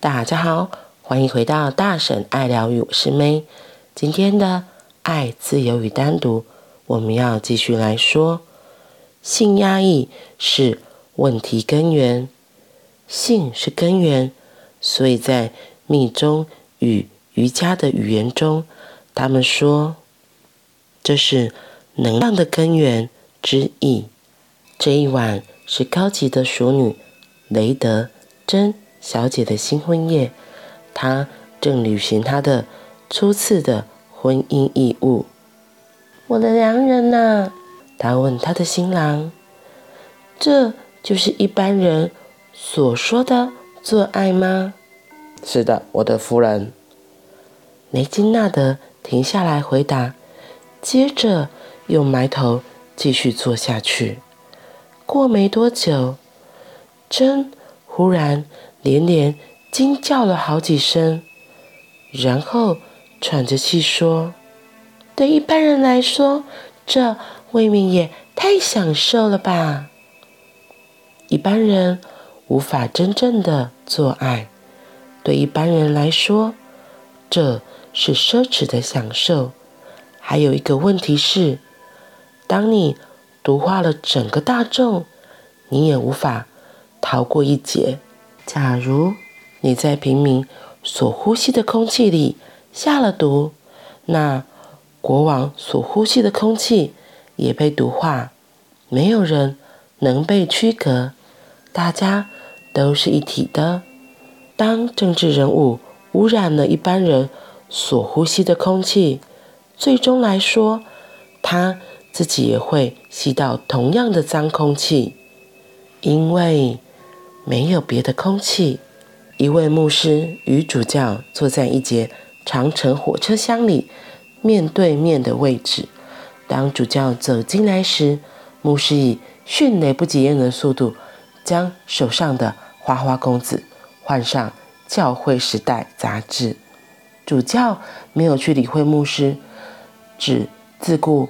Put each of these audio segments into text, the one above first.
大家好，欢迎回到大婶爱疗愈，我是 May。今天的爱、自由与单独，我们要继续来说，性压抑是问题根源，性是根源，所以在密宗与瑜伽的语言中，他们说这是能量的根源之一。这一晚是高级的淑女雷德珍小姐的新婚夜，她正履行她的初次的婚姻义务。我的良人呢？她问她的新郎。这就是一般人所说的做爱吗？是的，我的夫人。雷金纳德停下来回答，接着又埋头继续做下去。过没多久，针忽然。连连惊叫了好几声，然后喘着气说：“对一般人来说，这未免也太享受了吧？一般人无法真正的做爱，对一般人来说，这是奢侈的享受。还有一个问题是，当你毒化了整个大众，你也无法逃过一劫。”假如你在平民所呼吸的空气里下了毒，那国王所呼吸的空气也被毒化，没有人能被区隔，大家都是一体的。当政治人物污染了一般人所呼吸的空气，最终来说，他自己也会吸到同样的脏空气，因为。没有别的空气。一位牧师与主教坐在一节长城火车厢里，面对面的位置。当主教走进来时，牧师以迅雷不及掩耳的速度将手上的花花公子换上《教会时代》杂志。主教没有去理会牧师，只自顾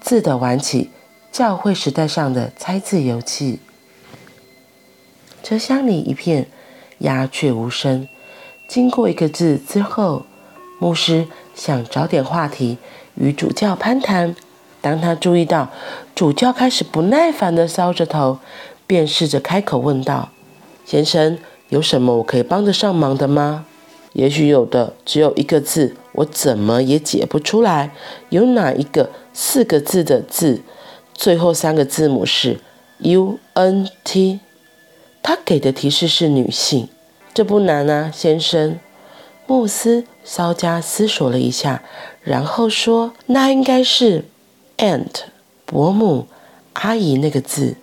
自地玩起《教会时代》上的猜字游戏。车厢里一片鸦雀无声。经过一个字之后，牧师想找点话题与主教攀谈。当他注意到主教开始不耐烦地搔着头，便试着开口问道：“先生，有什么我可以帮得上忙的吗？也许有的，只有一个字，我怎么也解不出来。有哪一个四个字的字，最后三个字母是 U N T？” 他给的提示是女性，这不难啊，先生。穆斯稍加思索了一下，然后说：“那应该是 ‘aunt’，伯母、阿姨那个字。”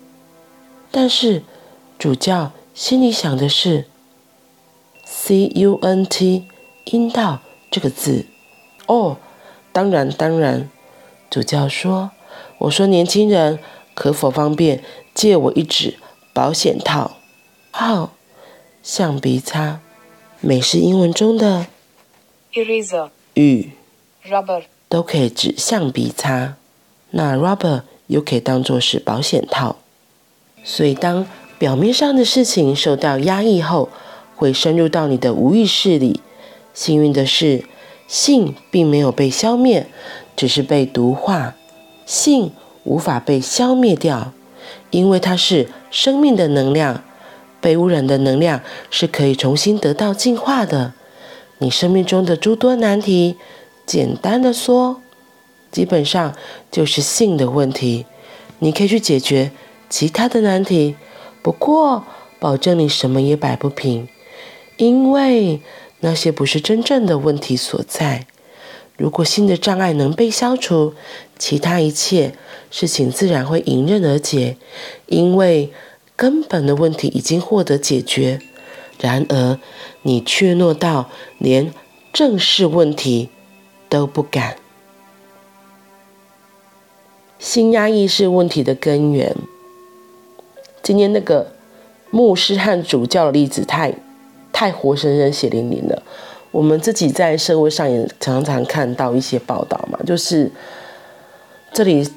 但是主教心里想的是 ‘cunt’，阴道这个字。哦，当然，当然。主教说：“我说，年轻人，可否方便借我一纸保险套？”好，橡皮擦，美式英文中的 eraser 与 rubber 都可以指橡皮擦，那 rubber 又可以当做是保险套。所以，当表面上的事情受到压抑后，会深入到你的无意识里。幸运的是，性并没有被消灭，只是被毒化。性无法被消灭掉，因为它是生命的能量。被污染的能量是可以重新得到净化的。你生命中的诸多难题，简单的说，基本上就是性的问题。你可以去解决其他的难题，不过保证你什么也摆不平，因为那些不是真正的问题所在。如果性的障碍能被消除，其他一切事情自然会迎刃而解，因为。根本的问题已经获得解决，然而你怯懦到连正视问题都不敢。心压抑是问题的根源。今天那个牧师和主教的例子太太活生生、血淋淋了。我们自己在社会上也常常看到一些报道嘛，就是这里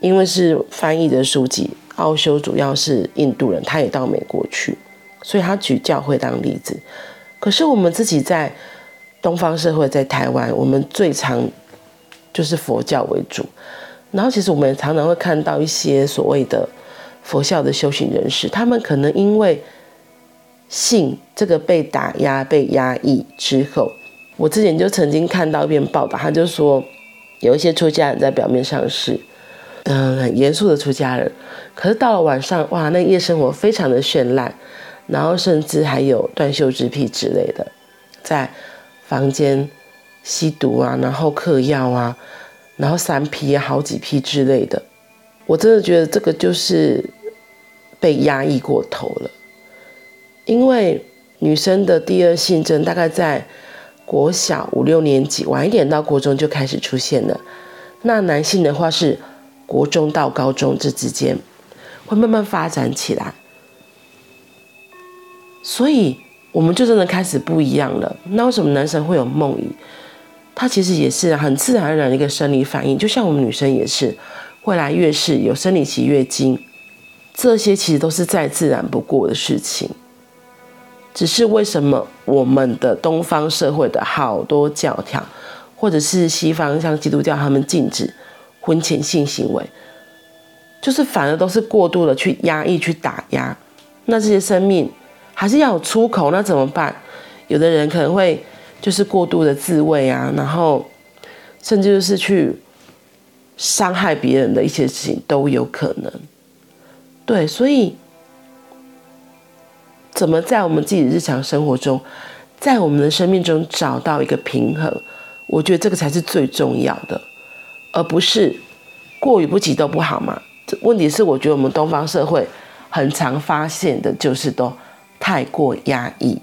因为是翻译的书籍。奥修主要是印度人，他也到美国去，所以他举教会当例子。可是我们自己在东方社会，在台湾，我们最常就是佛教为主。然后其实我们也常常会看到一些所谓的佛教的修行人士，他们可能因为性这个被打压、被压抑之后，我之前就曾经看到一篇报道，他就说有一些出家人在表面上是嗯很严肃的出家人，可是到了晚上，哇，那夜生活非常的绚烂，然后甚至还有断袖之癖之类的，在房间吸毒啊，然后嗑药啊。然后三批啊好几批之类的，我真的觉得这个就是被压抑过头了。因为女生的第二性征大概在国小五六年级，晚一点到国中就开始出现了。那男性的话是国中到高中这之间会慢慢发展起来，所以我们就真的开始不一样了。那为什么男生会有梦遗？它其实也是很自然而然的一个生理反应，就像我们女生也是，未来月事、有生理期、月经，这些其实都是再自然不过的事情。只是为什么我们的东方社会的好多教条，或者是西方像基督教，他们禁止婚前性行为，就是反而都是过度的去压抑、去打压，那这些生命还是要有出口，那怎么办？有的人可能会。就是过度的自慰啊，然后甚至就是去伤害别人的一些事情都有可能。对，所以怎么在我们自己日常生活中，在我们的生命中找到一个平衡，我觉得这个才是最重要的，而不是过犹不及都不好嘛。这问题是，我觉得我们东方社会很常发现的就是都太过压抑。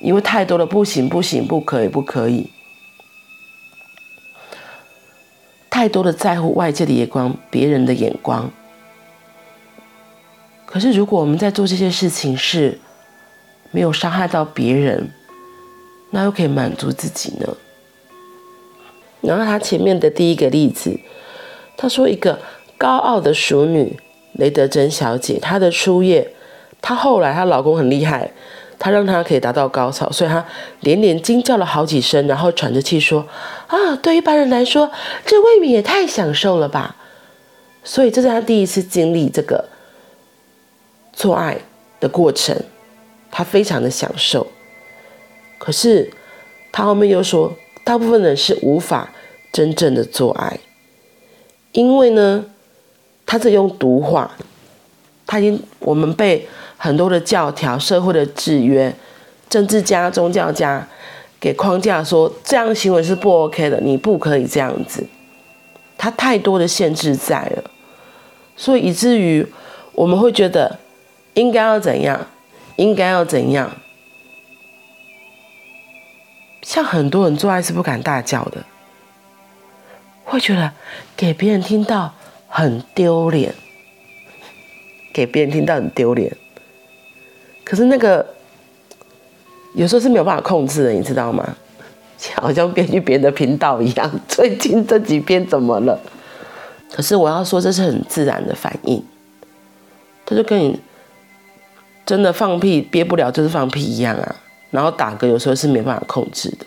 因为太多的不行不行，不可以不可以，太多的在乎外界的眼光，别人的眼光。可是如果我们在做这些事情是没有伤害到别人，那又可以满足自己呢？然后他前面的第一个例子，他说一个高傲的淑女雷德珍小姐，她的初夜，她后来她老公很厉害。他让她可以达到高潮，所以她连连惊叫了好几声，然后喘着气说：“啊，对一般人来说，这未免也太享受了吧！”所以这是他第一次经历这个做爱的过程，他非常的享受。可是他后面又说，大部分人是无法真正的做爱，因为呢，他在用毒化，他已经我们被。很多的教条、社会的制约、政治家、宗教家给框架说，这样行为是不 OK 的，你不可以这样子。他太多的限制在了，所以以至于我们会觉得应该要怎样，应该要怎样。像很多人做爱是不敢大叫的，会觉得给别人听到很丢脸，给别人听到很丢脸。可是那个有时候是没有办法控制的，你知道吗？好像编去别的频道一样。最近这几篇怎么了？可是我要说，这是很自然的反应。他就跟你真的放屁憋不了，就是放屁一样啊。然后打嗝有时候是没办法控制的。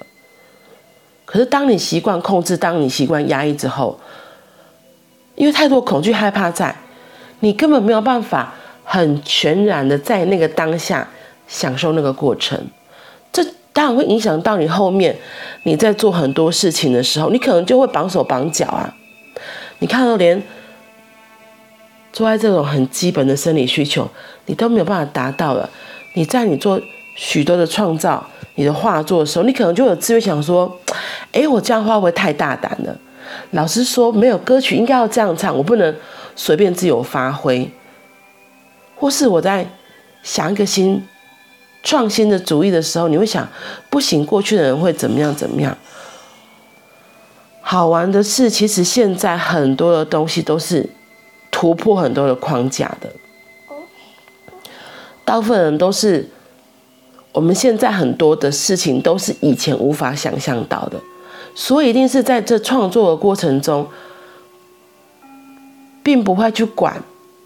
可是当你习惯控制，当你习惯压抑之后，因为太多恐惧害怕在，你根本没有办法。很全然的在那个当下享受那个过程，这当然会影响到你后面你在做很多事情的时候，你可能就会绑手绑脚啊。你看到连做在这种很基本的生理需求，你都没有办法达到了。你在你做许多的创造、你的画作的时候，你可能就有自觉想说：哎，我这样画会不会太大胆了？老师说没有歌曲应该要这样唱，我不能随便自由发挥。或是我在想一个新创新的主意的时候，你会想，不行，过去的人会怎么样怎么样？好玩的是，其实现在很多的东西都是突破很多的框架的。大部分人都是，我们现在很多的事情都是以前无法想象到的，所以一定是在这创作的过程中，并不会去管。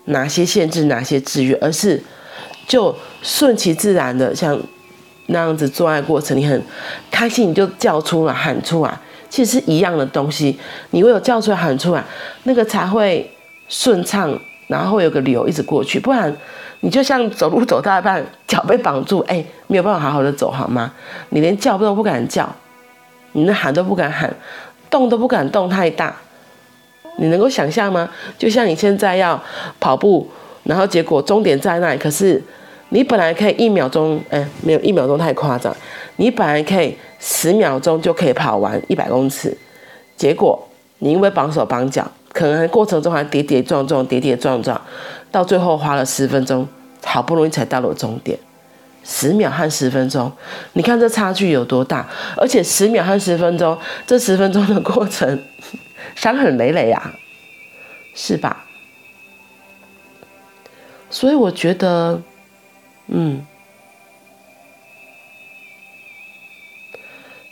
哪些限制，哪些制约，而是就顺其自然的，像那样子做爱过程，你很开心，你就叫出来喊出来，其实是一样的东西。你唯有叫出来喊出来，那个才会顺畅，然后有个流一直过去。不然你就像走路走到一半，脚被绑住，哎，没有办法好好的走，好吗？你连叫都不敢叫，你连喊都不敢喊，动都不敢动太大。你能够想象吗？就像你现在要跑步，然后结果终点在那里，可是你本来可以一秒钟，哎，没有一秒钟太夸张，你本来可以十秒钟就可以跑完一百公尺，结果你因为绑手绑脚，可能过程中还跌跌撞撞，跌跌撞撞，到最后花了十分钟，好不容易才到了终点。十秒和十分钟，你看这差距有多大？而且十秒和十分钟，这十分钟的过程。伤痕累累呀，是吧？所以我觉得，嗯，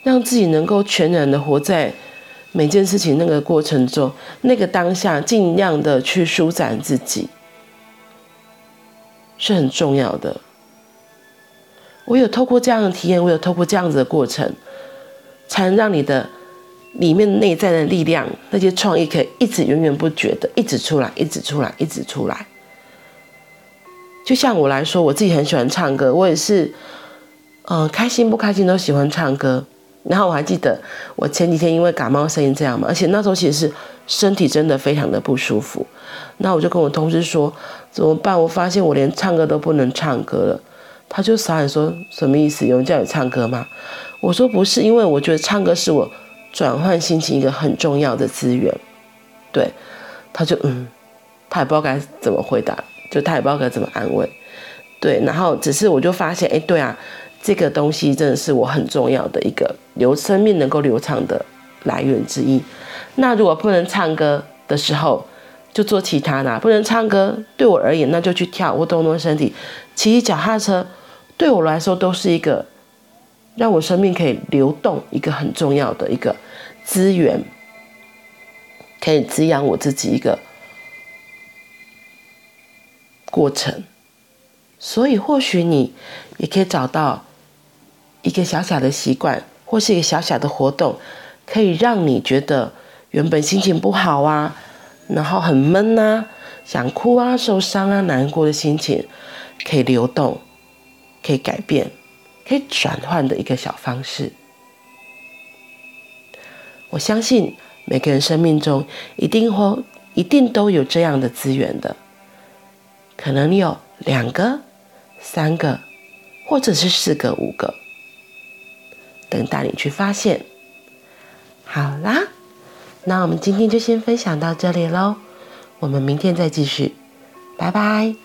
让自己能够全然的活在每件事情那个过程中，那个当下，尽量的去舒展自己，是很重要的。我有透过这样的体验，我有透过这样子的过程，才能让你的。里面内在的力量，那些创意可以一直源源不绝的一直出来，一直出来，一直出来。就像我来说，我自己很喜欢唱歌，我也是，嗯、开心不开心都喜欢唱歌。然后我还记得，我前几天因为感冒声音这样嘛，而且那时候其实是身体真的非常的不舒服。那我就跟我同事说，怎么办？我发现我连唱歌都不能唱歌了。他就傻眼说，什么意思？有人叫你唱歌吗？我说不是，因为我觉得唱歌是我。转换心情一个很重要的资源，对，他就嗯，他也不知道该怎么回答，就他也不知道该怎么安慰，对，然后只是我就发现，哎，对啊，这个东西真的是我很重要的一个流生命能够流畅的来源之一。那如果不能唱歌的时候，就做其他的；不能唱歌，对我而言，那就去跳或动动身体，骑脚踏车，对我来说都是一个。让我生命可以流动，一个很重要的一个资源，可以滋养我自己一个过程。所以，或许你也可以找到一个小小的习惯，或是一个小小的活动，可以让你觉得原本心情不好啊，然后很闷啊，想哭啊、受伤啊、难过的心情，可以流动，可以改变。可以转换的一个小方式，我相信每个人生命中一定会一定都有这样的资源的，可能你有两个、三个，或者是四个、五个，等待你去发现。好啦那我们今天就先分享到这里喽我们明天再继续。拜拜。